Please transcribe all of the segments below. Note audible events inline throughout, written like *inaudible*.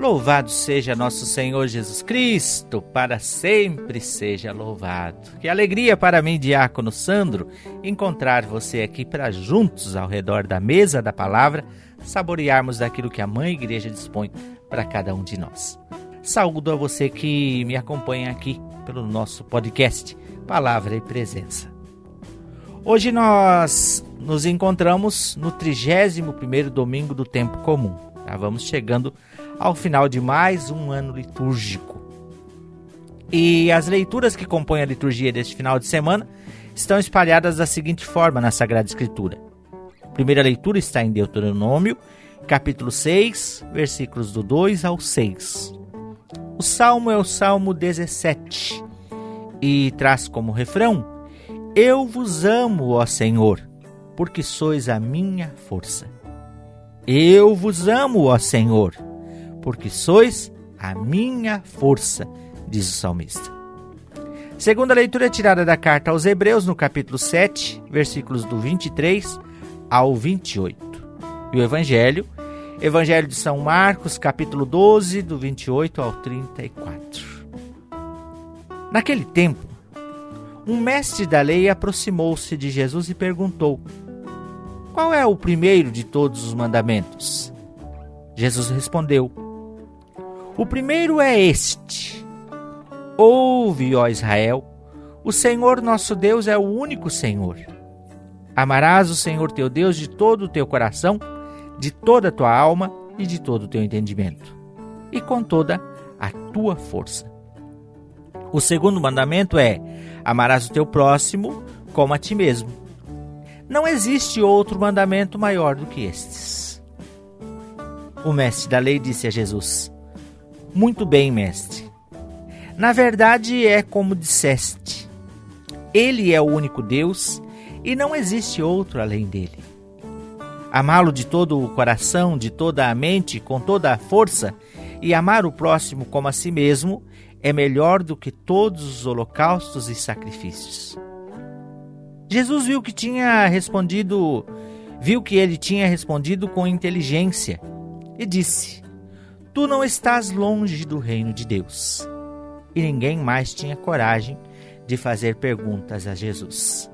Louvado seja nosso Senhor Jesus Cristo, para sempre seja louvado. Que alegria para mim, Diácono Sandro, encontrar você aqui para juntos ao redor da mesa da palavra saborearmos daquilo que a Mãe Igreja dispõe para cada um de nós. Saúdo a você que me acompanha aqui pelo nosso podcast Palavra e Presença. Hoje nós nos encontramos no 31º domingo do tempo comum. Já vamos chegando ao final de mais um ano litúrgico. E as leituras que compõem a liturgia deste final de semana estão espalhadas da seguinte forma na Sagrada Escritura. A primeira leitura está em Deuteronômio, capítulo 6, versículos do 2 ao 6. O salmo é o Salmo 17 e traz como refrão: Eu vos amo, ó Senhor, porque sois a minha força. Eu vos amo, ó Senhor, porque sois a minha força, diz o salmista. Segunda leitura é tirada da carta aos Hebreus, no capítulo 7, versículos do 23 ao 28. E o Evangelho, Evangelho de São Marcos, capítulo 12, do 28 ao 34. Naquele tempo, um mestre da lei aproximou-se de Jesus e perguntou: Qual é o primeiro de todos os mandamentos? Jesus respondeu: o primeiro é este: Ouve, ó Israel, o Senhor nosso Deus é o único Senhor. Amarás o Senhor teu Deus de todo o teu coração, de toda a tua alma e de todo o teu entendimento, e com toda a tua força. O segundo mandamento é: amarás o teu próximo como a ti mesmo. Não existe outro mandamento maior do que estes. O mestre da lei disse a Jesus: muito bem, mestre. Na verdade, é como disseste: Ele é o único Deus e não existe outro além dele. Amá-lo de todo o coração, de toda a mente, com toda a força, e amar o próximo como a si mesmo é melhor do que todos os holocaustos e sacrifícios. Jesus viu que tinha respondido, viu que ele tinha respondido com inteligência e disse: Tu não estás longe do reino de Deus. E ninguém mais tinha coragem de fazer perguntas a Jesus.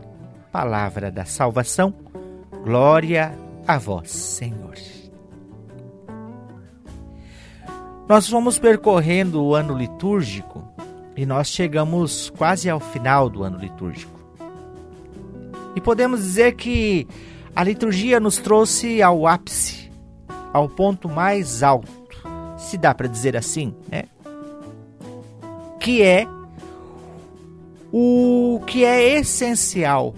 Palavra da salvação, glória a vós, Senhor. Nós fomos percorrendo o ano litúrgico e nós chegamos quase ao final do ano litúrgico. E podemos dizer que a liturgia nos trouxe ao ápice, ao ponto mais alto se dá para dizer assim, né? Que é o que é essencial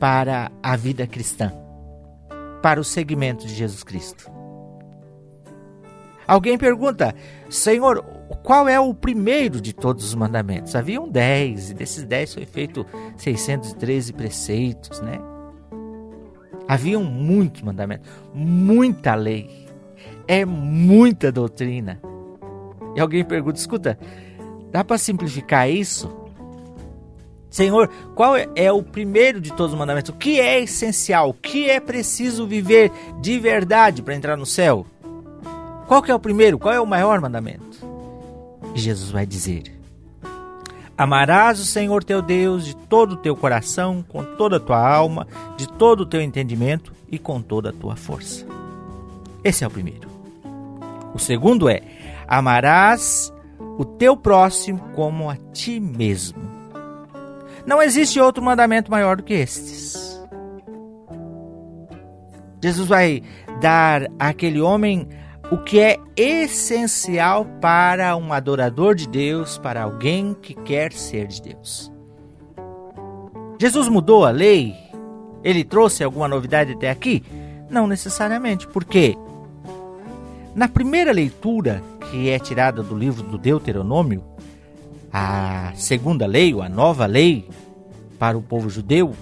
para a vida cristã, para o segmento de Jesus Cristo. Alguém pergunta, Senhor, qual é o primeiro de todos os mandamentos? Haviam dez, e desses dez foi feito 613 preceitos, né? Haviam muitos mandamentos, muita lei é muita doutrina. E alguém pergunta: escuta, dá para simplificar isso? Senhor, qual é o primeiro de todos os mandamentos? O que é essencial? O que é preciso viver de verdade para entrar no céu? Qual que é o primeiro? Qual é o maior mandamento? Jesus vai dizer: Amarás o Senhor teu Deus de todo o teu coração, com toda a tua alma, de todo o teu entendimento e com toda a tua força. Esse é o primeiro. O segundo é: amarás o teu próximo como a ti mesmo. Não existe outro mandamento maior do que estes. Jesus vai dar àquele homem o que é essencial para um adorador de Deus, para alguém que quer ser de Deus. Jesus mudou a lei? Ele trouxe alguma novidade até aqui? Não necessariamente. Por quê? Na primeira leitura, que é tirada do livro do Deuteronômio, a segunda lei, ou a nova lei para o povo judeu,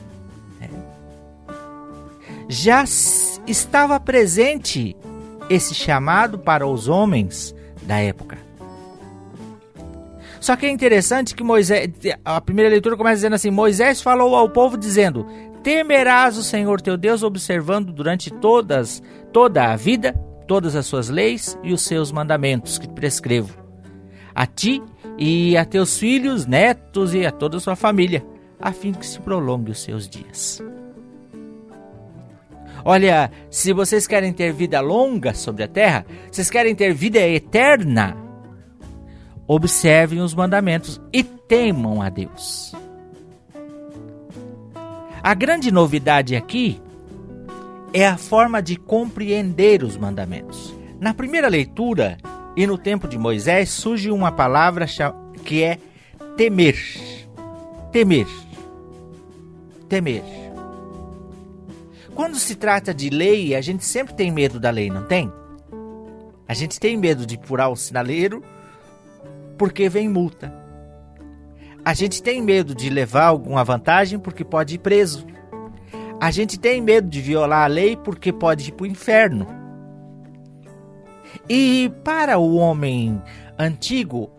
né, já estava presente esse chamado para os homens da época. Só que é interessante que Moisés, a primeira leitura começa dizendo assim: Moisés falou ao povo dizendo: Temerás o Senhor teu Deus observando durante todas toda a vida todas as suas leis e os seus mandamentos que prescrevo. A ti e a teus filhos, netos e a toda a sua família, a fim que se prolongue os seus dias. Olha, se vocês querem ter vida longa sobre a terra, vocês querem ter vida eterna, observem os mandamentos e temam a Deus. A grande novidade aqui é a forma de compreender os mandamentos. Na primeira leitura e no tempo de Moisés surge uma palavra que é temer. Temer. Temer. Quando se trata de lei, a gente sempre tem medo da lei, não tem? A gente tem medo de furar o sinaleiro porque vem multa. A gente tem medo de levar alguma vantagem porque pode ir preso. A gente tem medo de violar a lei porque pode ir para o inferno. E para o homem antigo,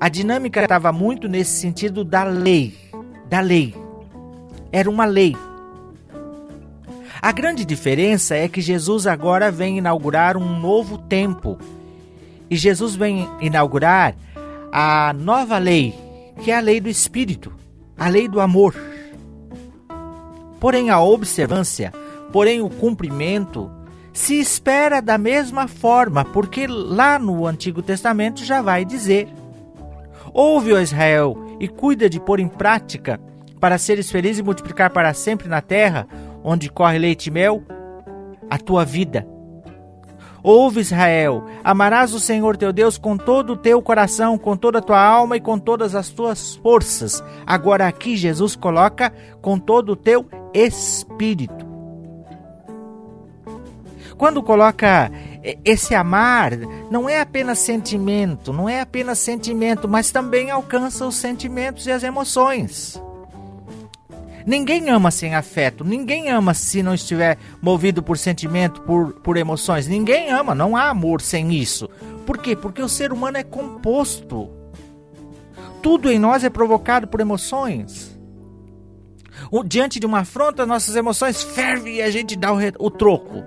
a dinâmica estava muito nesse sentido da lei. Da lei. Era uma lei. A grande diferença é que Jesus agora vem inaugurar um novo tempo. E Jesus vem inaugurar a nova lei, que é a lei do Espírito, a lei do amor. Porém, a observância, porém, o cumprimento, se espera da mesma forma, porque lá no Antigo Testamento já vai dizer: Ouve, ó Israel, e cuida de pôr em prática, para seres felizes e multiplicar para sempre na terra, onde corre leite e mel, a tua vida Ouve, Israel, amarás o Senhor teu Deus com todo o teu coração, com toda a tua alma e com todas as tuas forças. Agora aqui Jesus coloca com todo o teu espírito. Quando coloca esse amar, não é apenas sentimento, não é apenas sentimento, mas também alcança os sentimentos e as emoções. Ninguém ama sem afeto, ninguém ama se não estiver movido por sentimento, por, por emoções. Ninguém ama, não há amor sem isso. Por quê? Porque o ser humano é composto. Tudo em nós é provocado por emoções. O, diante de uma afronta, nossas emoções fervem e a gente dá o, o troco.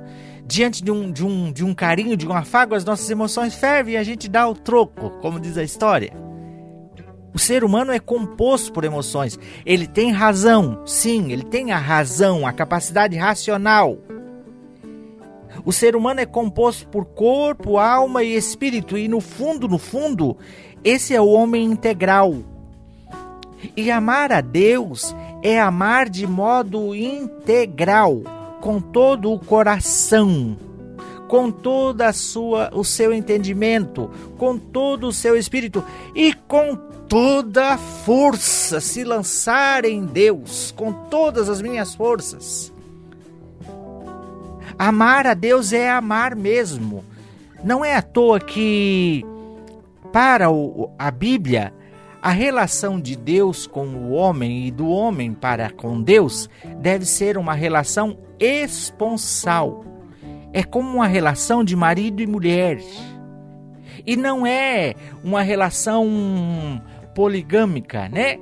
Diante de um, de, um, de um carinho, de um afago, as nossas emoções fervem e a gente dá o troco, como diz a história. O ser humano é composto por emoções. Ele tem razão, sim, ele tem a razão, a capacidade racional. O ser humano é composto por corpo, alma e espírito, e no fundo, no fundo, esse é o homem integral. E amar a Deus é amar de modo integral, com todo o coração, com toda a sua o seu entendimento, com todo o seu espírito e com toda a força, se lançar em Deus, com todas as minhas forças. Amar a Deus é amar mesmo. Não é à toa que para o, a Bíblia a relação de Deus com o homem e do homem para com Deus deve ser uma relação esponsal é como uma relação de marido e mulher. E não é uma relação poligâmica, né?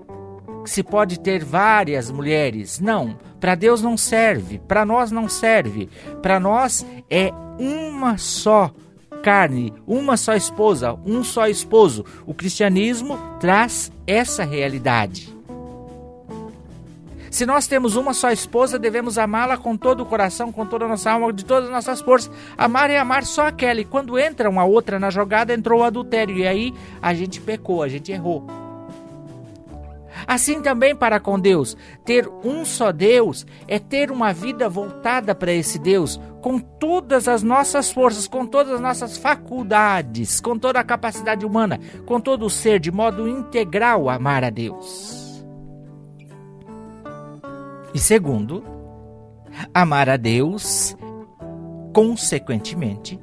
Se pode ter várias mulheres. Não, para Deus não serve, para nós não serve. Para nós é uma só carne, uma só esposa, um só esposo. O cristianismo traz essa realidade. Se nós temos uma só esposa, devemos amá-la com todo o coração, com toda a nossa alma, de todas as nossas forças. Amar é amar só aquela. E quando entra uma outra na jogada, entrou o adultério. E aí a gente pecou, a gente errou. Assim também para com Deus, ter um só Deus é ter uma vida voltada para esse Deus, com todas as nossas forças, com todas as nossas faculdades, com toda a capacidade humana, com todo o ser, de modo integral amar a Deus. E segundo, amar a Deus, consequentemente,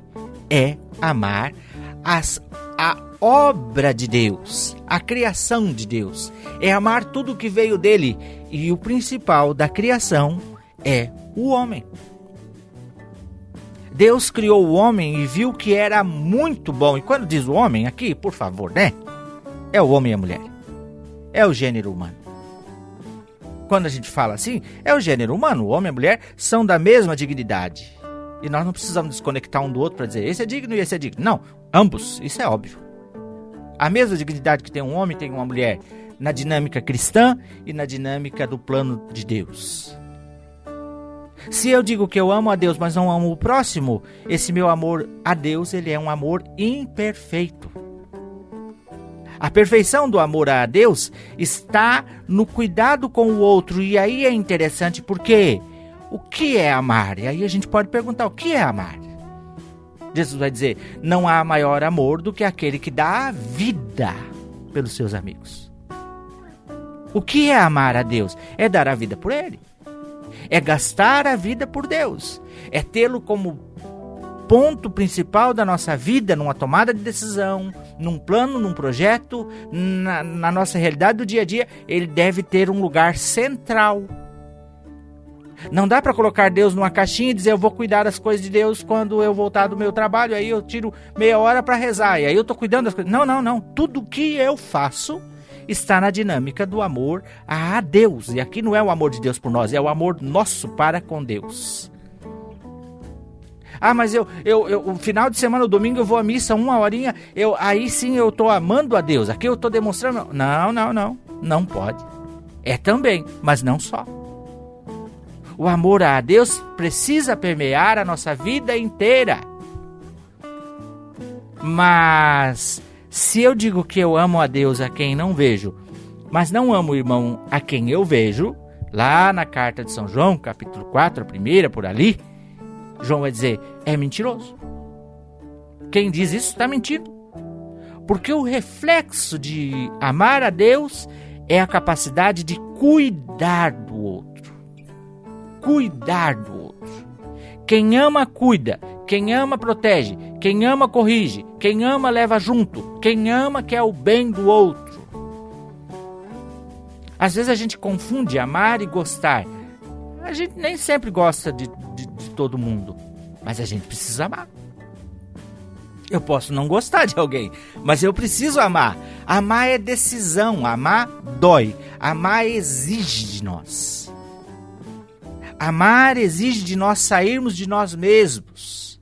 é amar as, a obra de Deus, a criação de Deus. É amar tudo que veio dele. E o principal da criação é o homem. Deus criou o homem e viu que era muito bom. E quando diz o homem aqui, por favor, né? É o homem e a mulher. É o gênero humano quando a gente fala assim, é o gênero humano. O homem e a mulher são da mesma dignidade. E nós não precisamos desconectar um do outro para dizer esse é digno e esse é digno. Não, ambos, isso é óbvio. A mesma dignidade que tem um homem tem uma mulher na dinâmica cristã e na dinâmica do plano de Deus. Se eu digo que eu amo a Deus, mas não amo o próximo, esse meu amor a Deus, ele é um amor imperfeito. A perfeição do amor a Deus está no cuidado com o outro. E aí é interessante porque o que é amar? E aí a gente pode perguntar: o que é amar? Jesus vai dizer: não há maior amor do que aquele que dá a vida pelos seus amigos. O que é amar a Deus? É dar a vida por Ele. É gastar a vida por Deus. É tê-lo como ponto principal da nossa vida, numa tomada de decisão, num plano, num projeto, na, na nossa realidade do dia a dia. Ele deve ter um lugar central. Não dá para colocar Deus numa caixinha e dizer eu vou cuidar das coisas de Deus quando eu voltar do meu trabalho, aí eu tiro meia hora para rezar e aí eu estou cuidando das coisas. Não, não, não. Tudo que eu faço está na dinâmica do amor a Deus. E aqui não é o amor de Deus por nós, é o amor nosso para com Deus. Ah, mas eu, eu, eu o final de semana, o domingo, eu vou à missa uma horinha, eu, aí sim eu estou amando a Deus. Aqui eu estou demonstrando. Não, não, não. Não pode. É também, mas não só. O amor a Deus precisa permear a nossa vida inteira. Mas se eu digo que eu amo a Deus a quem não vejo, mas não amo o irmão a quem eu vejo, lá na carta de São João, capítulo 4, a primeira, por ali, João vai dizer: é mentiroso. Quem diz isso está mentindo. Porque o reflexo de amar a Deus é a capacidade de cuidar do outro. Cuidar do outro. Quem ama, cuida. Quem ama, protege. Quem ama, corrige. Quem ama, leva junto. Quem ama, quer o bem do outro. Às vezes a gente confunde amar e gostar. A gente nem sempre gosta de, de, de todo mundo, mas a gente precisa amar. Eu posso não gostar de alguém, mas eu preciso amar. Amar é decisão, amar dói, amar exige de nós. Amar exige de nós sairmos de nós mesmos.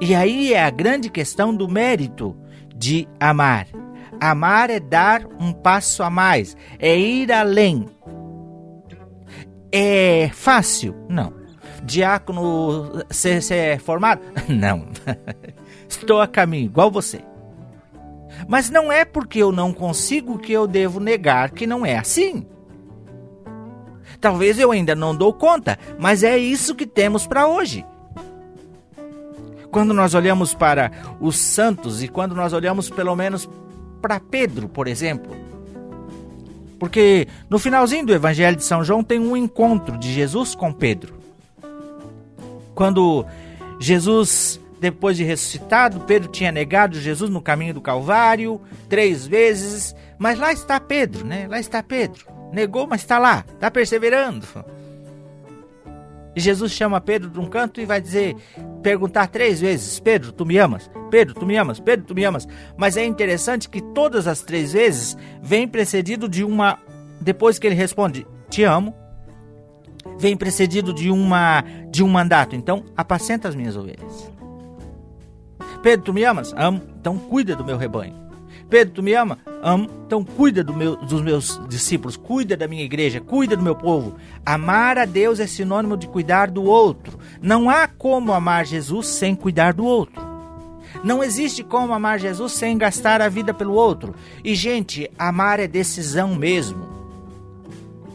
E aí é a grande questão do mérito de amar. Amar é dar um passo a mais, é ir além. É fácil? Não. Diácono ser, ser formado? *laughs* Não. *laughs* Estou a caminho, igual você. Mas não é porque eu não consigo que eu devo negar que não é assim. Talvez eu ainda não dou conta, mas é isso que temos para hoje. Quando nós olhamos para os santos e quando nós olhamos pelo menos para Pedro, por exemplo, porque no finalzinho do Evangelho de São João tem um encontro de Jesus com Pedro. Quando Jesus, depois de ressuscitado, Pedro tinha negado Jesus no caminho do Calvário três vezes, mas lá está Pedro, né? Lá está Pedro. Negou, mas está lá, está perseverando. E Jesus chama Pedro de um canto e vai dizer, perguntar três vezes: Pedro, tu me amas? Pedro, tu me amas? Pedro, tu me amas? Mas é interessante que todas as três vezes vem precedido de uma. Depois que ele responde, te amo, vem precedido de uma de um mandato. Então, apacenta as minhas ovelhas. Pedro, tu me amas? Amo. Então cuida do meu rebanho. Pedro, tu me ama? Amo. Então cuida do meu, dos meus discípulos, cuida da minha igreja, cuida do meu povo. Amar a Deus é sinônimo de cuidar do outro. Não há como amar Jesus sem cuidar do outro. Não existe como amar Jesus sem gastar a vida pelo outro. E, gente, amar é decisão mesmo.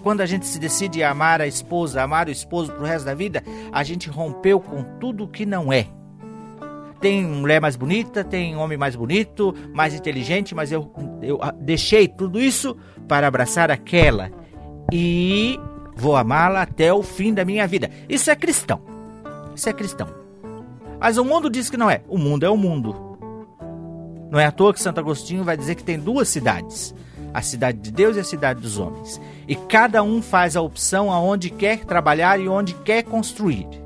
Quando a gente se decide amar a esposa, amar o esposo pro resto da vida, a gente rompeu com tudo que não é tem mulher mais bonita, tem homem mais bonito, mais inteligente, mas eu, eu deixei tudo isso para abraçar aquela e vou amá-la até o fim da minha vida. Isso é cristão. Isso é cristão. Mas o mundo diz que não é. O mundo é o mundo. Não é à toa que Santo Agostinho vai dizer que tem duas cidades: a cidade de Deus e a cidade dos homens. E cada um faz a opção aonde quer trabalhar e onde quer construir.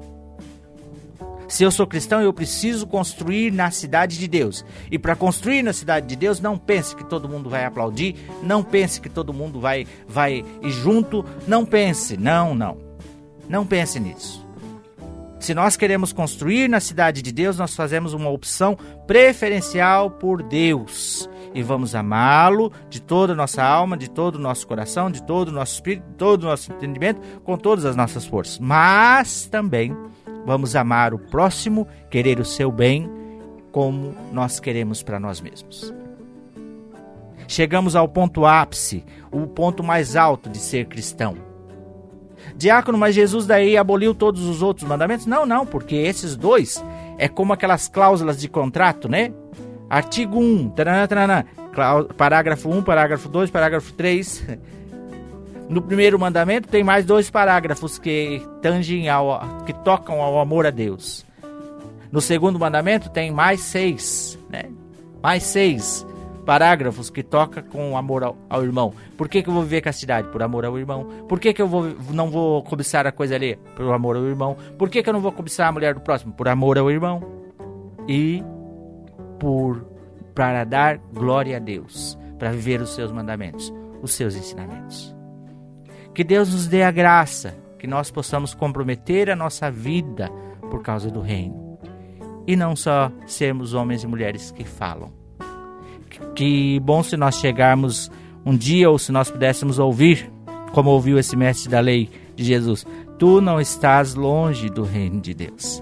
Se eu sou cristão, eu preciso construir na cidade de Deus. E para construir na cidade de Deus, não pense que todo mundo vai aplaudir, não pense que todo mundo vai vai ir junto, não pense, não, não. Não pense nisso. Se nós queremos construir na cidade de Deus, nós fazemos uma opção preferencial por Deus e vamos amá-lo de toda a nossa alma, de todo o nosso coração, de todo o nosso espírito, de todo o nosso entendimento, com todas as nossas forças. Mas também vamos amar o próximo, querer o seu bem, como nós queremos para nós mesmos. Chegamos ao ponto ápice, o ponto mais alto de ser cristão. Diácono, mas Jesus daí aboliu todos os outros mandamentos? Não, não, porque esses dois é como aquelas cláusulas de contrato, né? Artigo 1, taranã, taranã, parágrafo 1, parágrafo 2, parágrafo 3. No primeiro mandamento tem mais dois parágrafos que tangem ao que tocam ao amor a Deus. No segundo mandamento tem mais seis, né? Mais seis parágrafos que toca com amor ao, ao, irmão. Por que, que eu vou viver castidade? Por amor ao irmão. Por que, que eu vou, não vou cobiçar a coisa ali? Por amor ao irmão. Por que, que eu não vou cobiçar a mulher do próximo? Por amor ao irmão. E por para dar glória a Deus, para viver os seus mandamentos, os seus ensinamentos. Que Deus nos dê a graça, que nós possamos comprometer a nossa vida por causa do reino. E não só sermos homens e mulheres que falam. Que bom se nós chegarmos um dia ou se nós pudéssemos ouvir, como ouviu esse mestre da lei de Jesus: Tu não estás longe do reino de Deus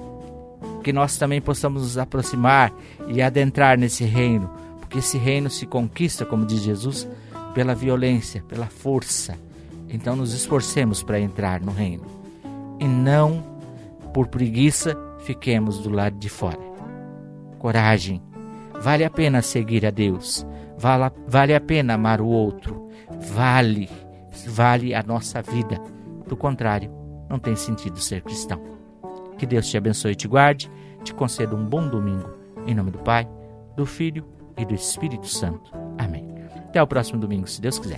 que nós também possamos nos aproximar e adentrar nesse reino, porque esse reino se conquista, como diz Jesus, pela violência, pela força. Então nos esforcemos para entrar no reino e não por preguiça fiquemos do lado de fora. Coragem. Vale a pena seguir a Deus. Vale, vale a pena amar o outro. Vale, vale a nossa vida. Do contrário, não tem sentido ser cristão. Que Deus te abençoe e te guarde, te conceda um bom domingo. Em nome do Pai, do Filho e do Espírito Santo. Amém. Até o próximo domingo, se Deus quiser.